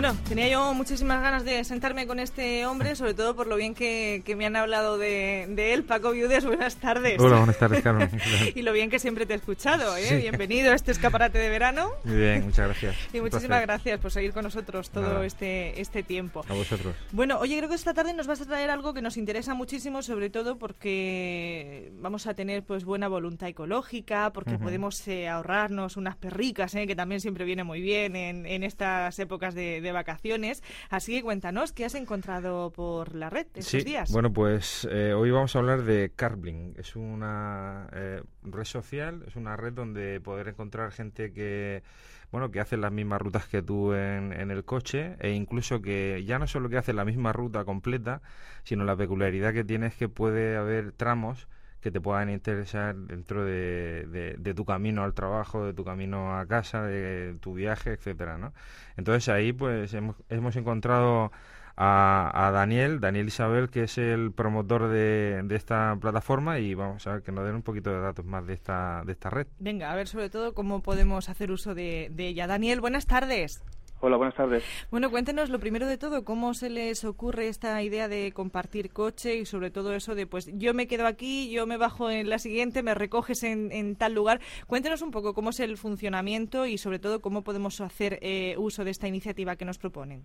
Bueno, tenía yo muchísimas ganas de sentarme con este hombre, sobre todo por lo bien que, me han hablado de, él. Paco Viudes, buenas tardes. Hola, buenas tardes, Carmen. y lo bien que siempre te he escuchado. ¿eh? Bienvenido a este escaparate de verano. Muy bien, muchas gracias. Y muchísimas gracias por seguir con nosotros todo este, este tiempo. A vosotros. Bueno, oye, creo que esta tarde nos vas a traer algo que nos interesa muchísimo, sobre todo porque vamos a tener pues buena voluntad ecológica, porque podemos eh, ahorrarnos unas perricas, ¿eh? que también siempre viene muy bien en, en estas épocas de de, vacaciones. Así que cuéntanos, ¿qué has encontrado por la red estos días? Bueno, pues eh, hoy vamos a hablar de Carbling. Es una eh, red social, es una red donde poder encontrar gente que bueno, que hace las mismas rutas que tú en, en, el coche e incluso que ya no solo que hace la misma ruta completa, sino la peculiaridad que tiene es que puede haber tramos que te puedan interesar dentro de, de, tu camino al trabajo, de tu camino a casa, de tu viaje, etcétera, ¿no? Entonces ahí pues hemos, hemos encontrado a, a, Daniel, Daniel Isabel, que es el promotor de, de, esta plataforma y vamos a ver que nos den un poquito de datos más de esta, de esta red. Venga, a ver sobre todo cómo podemos hacer uso de, de ella. Daniel, buenas tardes. Hola, buenas tardes. Bueno, cuéntenos lo primero de todo, cómo se les ocurre esta idea de compartir coche y sobre todo eso de, pues yo me quedo aquí, yo me bajo en la siguiente, me recoges en, tal lugar. Cuéntenos un poco cómo es el funcionamiento y sobre todo cómo podemos hacer eh, uso de esta iniciativa que nos proponen.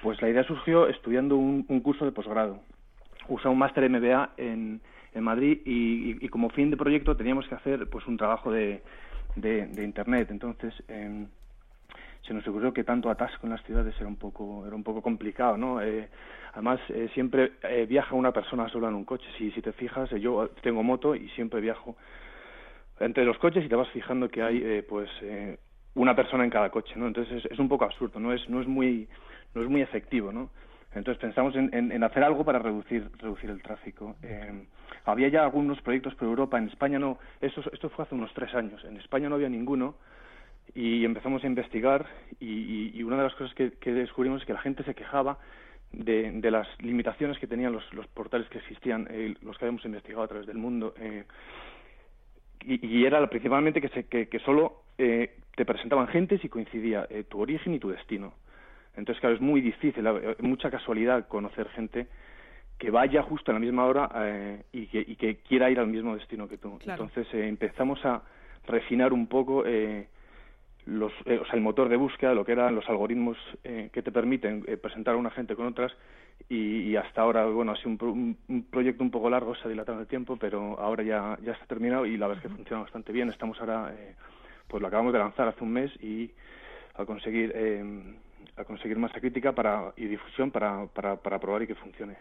Pues la idea surgió estudiando un, curso de posgrado. Usa un máster MBA en, en Madrid y, como fin de proyecto teníamos que hacer pues un trabajo de, de, Internet. Entonces, em, se nos ocurrió que tanto atasco en las ciudades era un poco era un poco complicado no eh, además eh, siempre eh, viaja una persona sola en un coche. Si si te fijas yo tengo moto y siempre viajo entre los coches y te vas fijando que hay pues una persona en cada coche no entonces es, un poco absurdo no es no es muy no es muy efectivo no entonces pensamos en, en, hacer algo para reducir reducir el tráfico. Había ya algunos proyectos por Europa. En España no esto esto fue hace unos tres años. En España no había ninguno y empezamos a investigar y, una de las cosas que, descubrimos es que la gente se quejaba de, las limitaciones que tenían los, portales que existían, eh, los que habíamos investigado a través del mundo. Eh, y, era principalmente que, se, que, solo eh, te presentaban gente si coincidía tu origen y tu destino. Entonces, claro, es muy difícil, mucha casualidad conocer gente que vaya justo a la misma hora y, que, quiera ir al mismo destino que tú. Entonces empezamos a refinar un poco eh, los, eh, o sea, el motor de búsqueda, lo que eran los algoritmos eh, que te permiten eh, presentar a una gente con otras y, hasta ahora, bueno, ha sido un, un, proyecto un poco largo, se ha dilatado el tiempo, pero ahora ya, ya está terminado y la verdad es que funciona bastante bien. Estamos ahora, pues lo acabamos de lanzar hace un mes y a conseguir a conseguir masa crítica para, y difusión para, para, para probar y que funcione.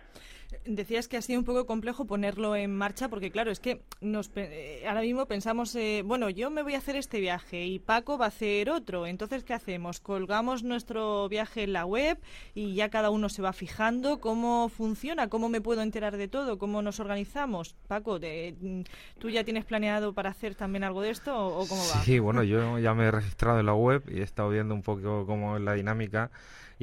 Decías que ha sido un poco complejo ponerlo en marcha porque, claro, es que nos, eh, ahora mismo pensamos, eh, bueno, yo me voy a hacer este viaje y Paco va a hacer otro. Entonces, ¿qué hacemos? Colgamos nuestro viaje en la web y ya cada uno se va fijando cómo funciona, cómo me puedo enterar de todo, cómo nos organizamos. Paco, ¿tú ya tienes planeado para hacer también algo de esto o, cómo va? Sí, bueno, yo ya me he registrado en la web y he estado viendo un poco cómo es la dinámica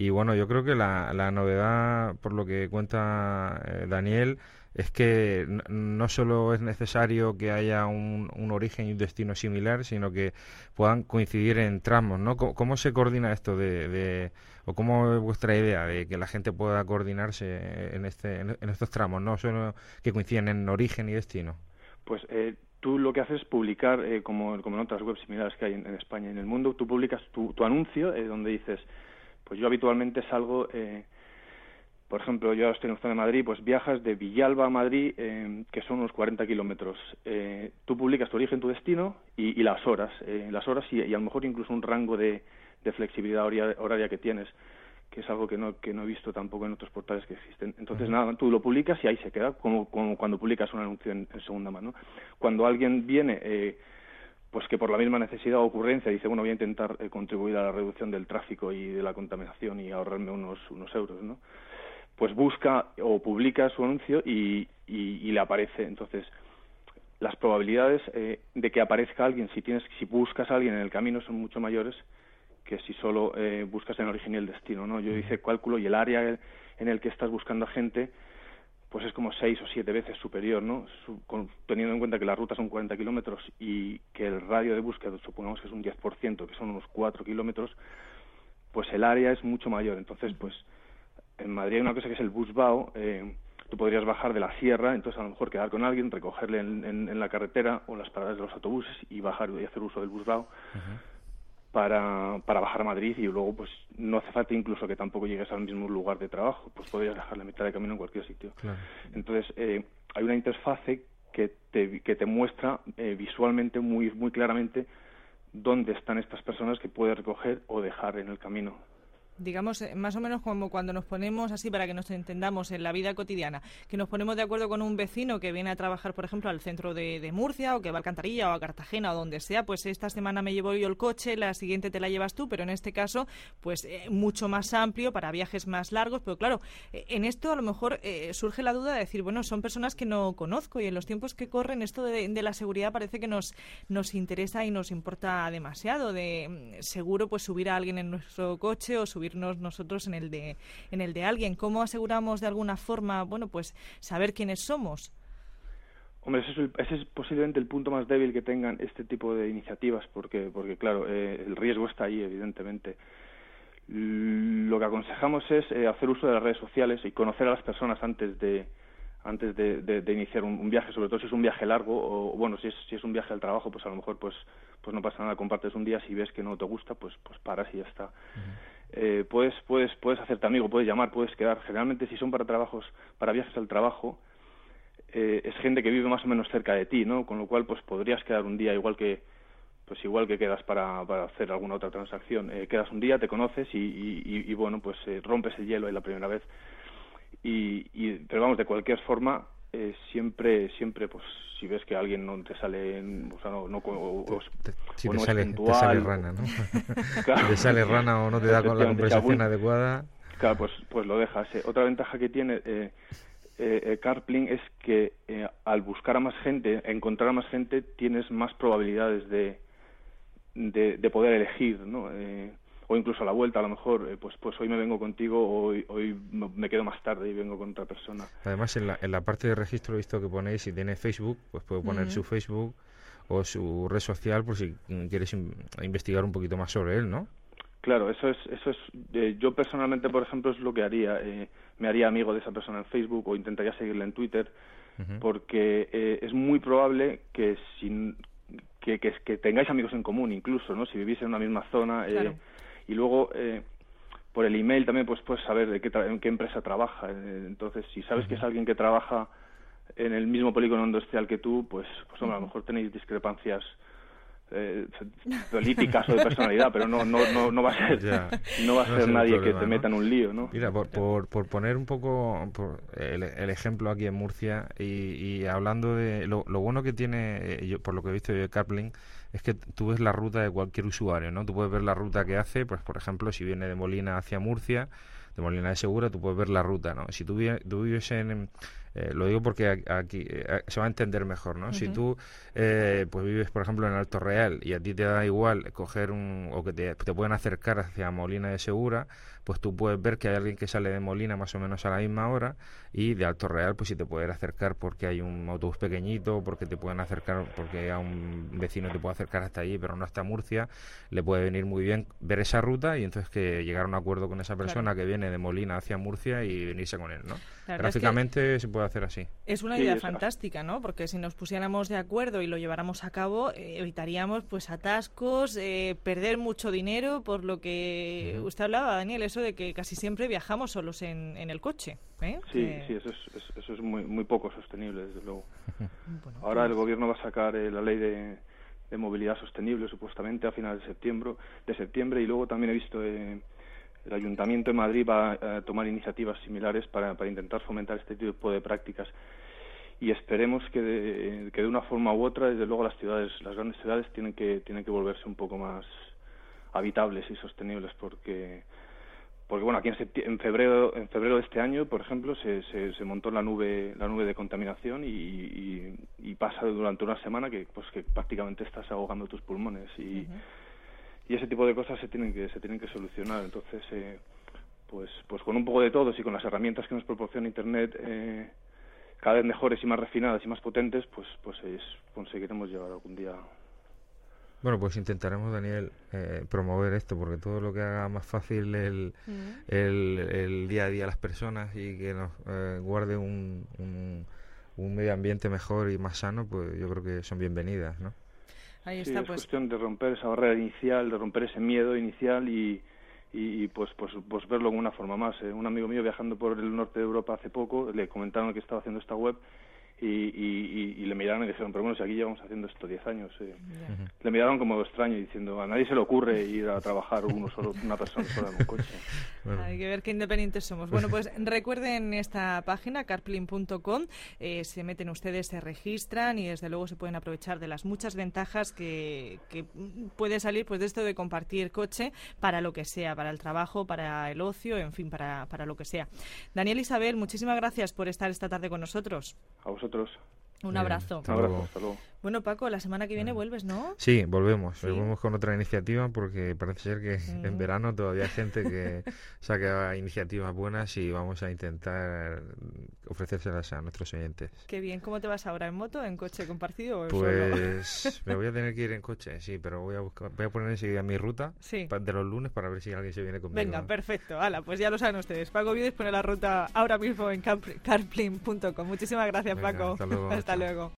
y bueno, yo creo que la, novedad, por lo que cuenta eh, Daniel, es que no solo es necesario que haya un, un, origen y un destino similar, sino que puedan coincidir en tramos, ¿no? ¿Cómo, se coordina esto de, de, o cómo es vuestra idea de que la gente pueda coordinarse en, este, en, estos tramos, no solo que coinciden en origen y destino? Pues eh, tú lo que haces es publicar, eh, como, como en otras webs similares que hay en, España y en el mundo, tú publicas tu, tu anuncio donde dices pues yo habitualmente salgo, eh, por ejemplo, yo estoy en zona de Madrid, pues viajas de Villalba a Madrid, eh, que son unos 40 kilómetros. Eh, tú publicas tu origen, tu destino y, las horas, las horas y, a lo mejor incluso un rango de, flexibilidad horaria, que tienes que es algo que no, que no he visto tampoco en otros portales que existen. Entonces, nada, tú lo publicas y ahí se queda, como, cuando publicas un anuncio en, segunda mano. Cuando alguien viene eh, pues que por la misma necesidad o ocurrencia dice, bueno, voy a intentar eh, contribuir a la reducción del tráfico y de la contaminación y ahorrarme unos, unos euros, ¿no? Pues busca o publica su anuncio y, y, le aparece. Entonces, las probabilidades eh, de que aparezca alguien, si, tienes, si buscas a alguien en el camino, son mucho mayores que si solo eh, buscas en el origen y el destino, ¿no? Yo hice cálculo y el área en el que estás buscando a gente pues es como seis o siete veces superior, ¿no? teniendo en cuenta que la ruta son 40 kilómetros y que el radio de búsqueda supongamos que es un 10%, que son unos 4 kilómetros, pues el área es mucho mayor. Entonces, pues en Madrid hay una cosa que es el busbao. Eh, tú podrías bajar de la sierra, entonces a lo mejor quedar con alguien, recogerle en, la carretera o en las paradas de los autobuses y bajar y hacer uso del busbao para, para bajar a Madrid y luego pues no hace falta incluso que tampoco llegues al mismo lugar de trabajo, pues podrías dejar la mitad de camino en cualquier sitio. Entonces eh, hay una interfase que te, que te muestra eh, visualmente muy, muy claramente dónde están estas personas que puedes recoger o dejar en el camino digamos, eh, más o menos como cuando nos ponemos así para que nos entendamos en la vida cotidiana, que nos ponemos de acuerdo con un vecino que viene a trabajar, por ejemplo, al centro de, Murcia o que va a Alcantarilla o a Cartagena o donde sea, pues esta semana me llevo yo el coche, la siguiente te la llevas tú, pero en este caso, pues eh, mucho más amplio para viajes más largos, pero claro, eh, en esto a lo mejor surge la duda de decir, bueno, son personas que no conozco y en los tiempos que corren esto de, de la seguridad parece que nos, nos interesa y nos importa demasiado, de mm, seguro pues subir a alguien en nuestro coche o subir nosotros en el de en el de alguien. ¿Cómo aseguramos de alguna forma, bueno, pues saber quiénes somos? Hombre, ese es, posiblemente el punto más débil que tengan este tipo de iniciativas, porque, porque claro, eh, el riesgo está ahí, evidentemente. Lo que aconsejamos es eh, hacer uso de las redes sociales y conocer a las personas antes de antes de, iniciar un, viaje, sobre todo si es un viaje largo o bueno, si es, si es un viaje al trabajo, pues a lo mejor pues pues no pasa nada, compartes un día, si ves que no te gusta, pues pues paras y ya está eh, puedes, puedes, puedes hacerte amigo, puedes llamar, puedes quedar. Generalmente si son para trabajos, para viajes al trabajo, eh, es gente que vive más o menos cerca de ti, ¿no? Con lo cual, pues podrías quedar un día igual que, pues igual que quedas para, para hacer alguna otra transacción. Eh, quedas un día, te conoces y, y, y, bueno, pues eh, rompes el hielo ahí la primera vez. Y, y, pero vamos, de cualquier forma, eh, siempre, siempre, pues si ves que alguien no te sale, o sea, no, no, o, si te, sale, te sale rana, ¿no? te sale rana o no te da con la conversación adecuada. Claro, pues, pues lo dejas. Eh. Otra ventaja que tiene eh, eh, Carpling es que al buscar a más gente, encontrar a más gente, tienes más probabilidades de, de, de poder elegir, ¿no? O incluso a la vuelta a lo mejor eh, pues pues hoy me vengo contigo o hoy, hoy me quedo más tarde y vengo con otra persona. Además en la, en la parte de registro he visto que ponéis si tiene Facebook pues puede poner su Facebook o su red social por si quieres investigar un poquito más sobre él no claro eso es eso es eh, yo personalmente por ejemplo es lo que haría eh, me haría amigo de esa persona en Facebook o intentaría seguirle en Twitter porque es muy probable que sin que, que, que, tengáis amigos en común incluso no si vivís en una misma zona y luego eh, por el email también pues puedes saber de qué en qué empresa trabaja eh, entonces si sabes que es alguien que trabaja en el mismo polígono industrial que tú pues pues a lo mejor tenéis discrepancias eh, políticas o de personalidad, pero no no no, no va a ser no va a ser nadie que te meta en un lío, ¿no? Mira, por, por, poner un poco el, ejemplo aquí en Murcia y, hablando de lo, bueno que tiene, yo, por lo que he visto yo de Carpling, es que tú ves la ruta de cualquier usuario, ¿no? Tú puedes ver la ruta que hace, pues por ejemplo, si viene de Molina hacia Murcia, de Molina de Segura, tú puedes ver la ruta, ¿no? Si tú, tú vives en, eh, lo digo porque aquí eh, se va a entender mejor, ¿no? Si tú eh, pues vives, por ejemplo, en Alto Real y a ti te da igual coger un o que te, te pueden acercar hacia Molina de Segura, pues tú puedes ver que hay alguien que sale de Molina más o menos a la misma hora y de Alto Real pues si te pueden acercar porque hay un autobús pequeñito, porque te pueden acercar porque a un vecino te puede acercar hasta allí pero no hasta Murcia, le puede venir muy bien ver esa ruta y entonces que llegar a un acuerdo con esa persona que viene de Molina hacia Murcia y venirse con él, ¿no? Gráficamente se puede hacer así. Es una idea fantástica, ¿no? Porque si nos pusiéramos de acuerdo y lo lleváramos a cabo, eh, evitaríamos pues atascos, eh, perder mucho dinero, por lo que usted hablaba, Daniel, eso de que casi siempre viajamos solos en, el coche. ¿eh? Sí, sí, eso es, eso es muy, muy poco sostenible, desde luego. Ahora el pues gobierno va a sacar la ley de, movilidad sostenible, supuestamente, a finales de septiembre, de septiembre y luego también he visto el Ayuntamiento de Madrid va a tomar iniciativas similares para, para intentar fomentar este tipo de prácticas. Y esperemos que de, que de una forma u otra, desde luego las ciudades, las grandes ciudades tienen que tienen que volverse un poco más habitables y sostenibles porque porque bueno aquí en, febrero en febrero de este año por ejemplo se, se, montó la nube la nube de contaminación y, y, pasa durante una semana que pues que prácticamente estás ahogando tus pulmones y y ese tipo de cosas se tienen que se tienen que solucionar entonces eh, pues pues con un poco de todos y con las herramientas que nos proporciona internet eh, cada vez mejores y más refinadas y más potentes pues pues es, conseguiremos llegar algún día Bueno, pues intentaremos, Daniel, eh, promover esto, porque todo lo que haga más fácil el, Mm. el, el día a día a las personas y que nos eh, guarde un, un, un medio ambiente mejor y más sano, pues yo creo que son bienvenidas, ¿no? Ahí Sí, está, es pues cuestión de romper esa barrera inicial, de romper ese miedo inicial y, y, y, pues, pues, pues verlo como una forma más. ¿eh? Un amigo mío viajando por el norte de Europa hace poco, le comentaron que estaba haciendo esta web y, y, y, y le miraron y dijeron, pero bueno, si aquí llevamos haciendo esto 10 años. eh". Le miraron como extraño diciendo, a nadie se le ocurre ir a trabajar uno solo, una persona sola en un coche. Bueno, Hay que ver qué independientes somos. Bueno, pues recuerden esta página, carplin.com. eh, se meten ustedes, se registran y desde luego se pueden aprovechar de las muchas ventajas que, que puede salir pues de esto de compartir coche para lo que sea, para el trabajo, para el ocio, en fin, para, para lo que sea. Daniel Isabel, muchísimas gracias por estar esta tarde con nosotros. A vosotros. Un Bien. abrazo. Hasta Un abrazo, luego. hasta luego. Bueno, Paco, la semana que viene vuelves, ¿no? Sí, volvemos. Sí. Volvemos con otra iniciativa porque parece ser que en verano todavía hay gente que saca iniciativas buenas y vamos a intentar ofrecérselas a nuestros oyentes. Qué bien. ¿Cómo te vas ahora? ¿En moto, en coche compartido o solo? Pues me voy a tener que ir en coche, sí, pero voy a buscar, voy a poner enseguida mi ruta Sí. de los lunes para ver si alguien se viene conmigo. Venga, perfecto. Hala, pues ya lo saben ustedes. Paco Vides pone la ruta ahora mismo en carplin.com. Muchísimas gracias, Venga, Paco. hasta luego, hasta luego.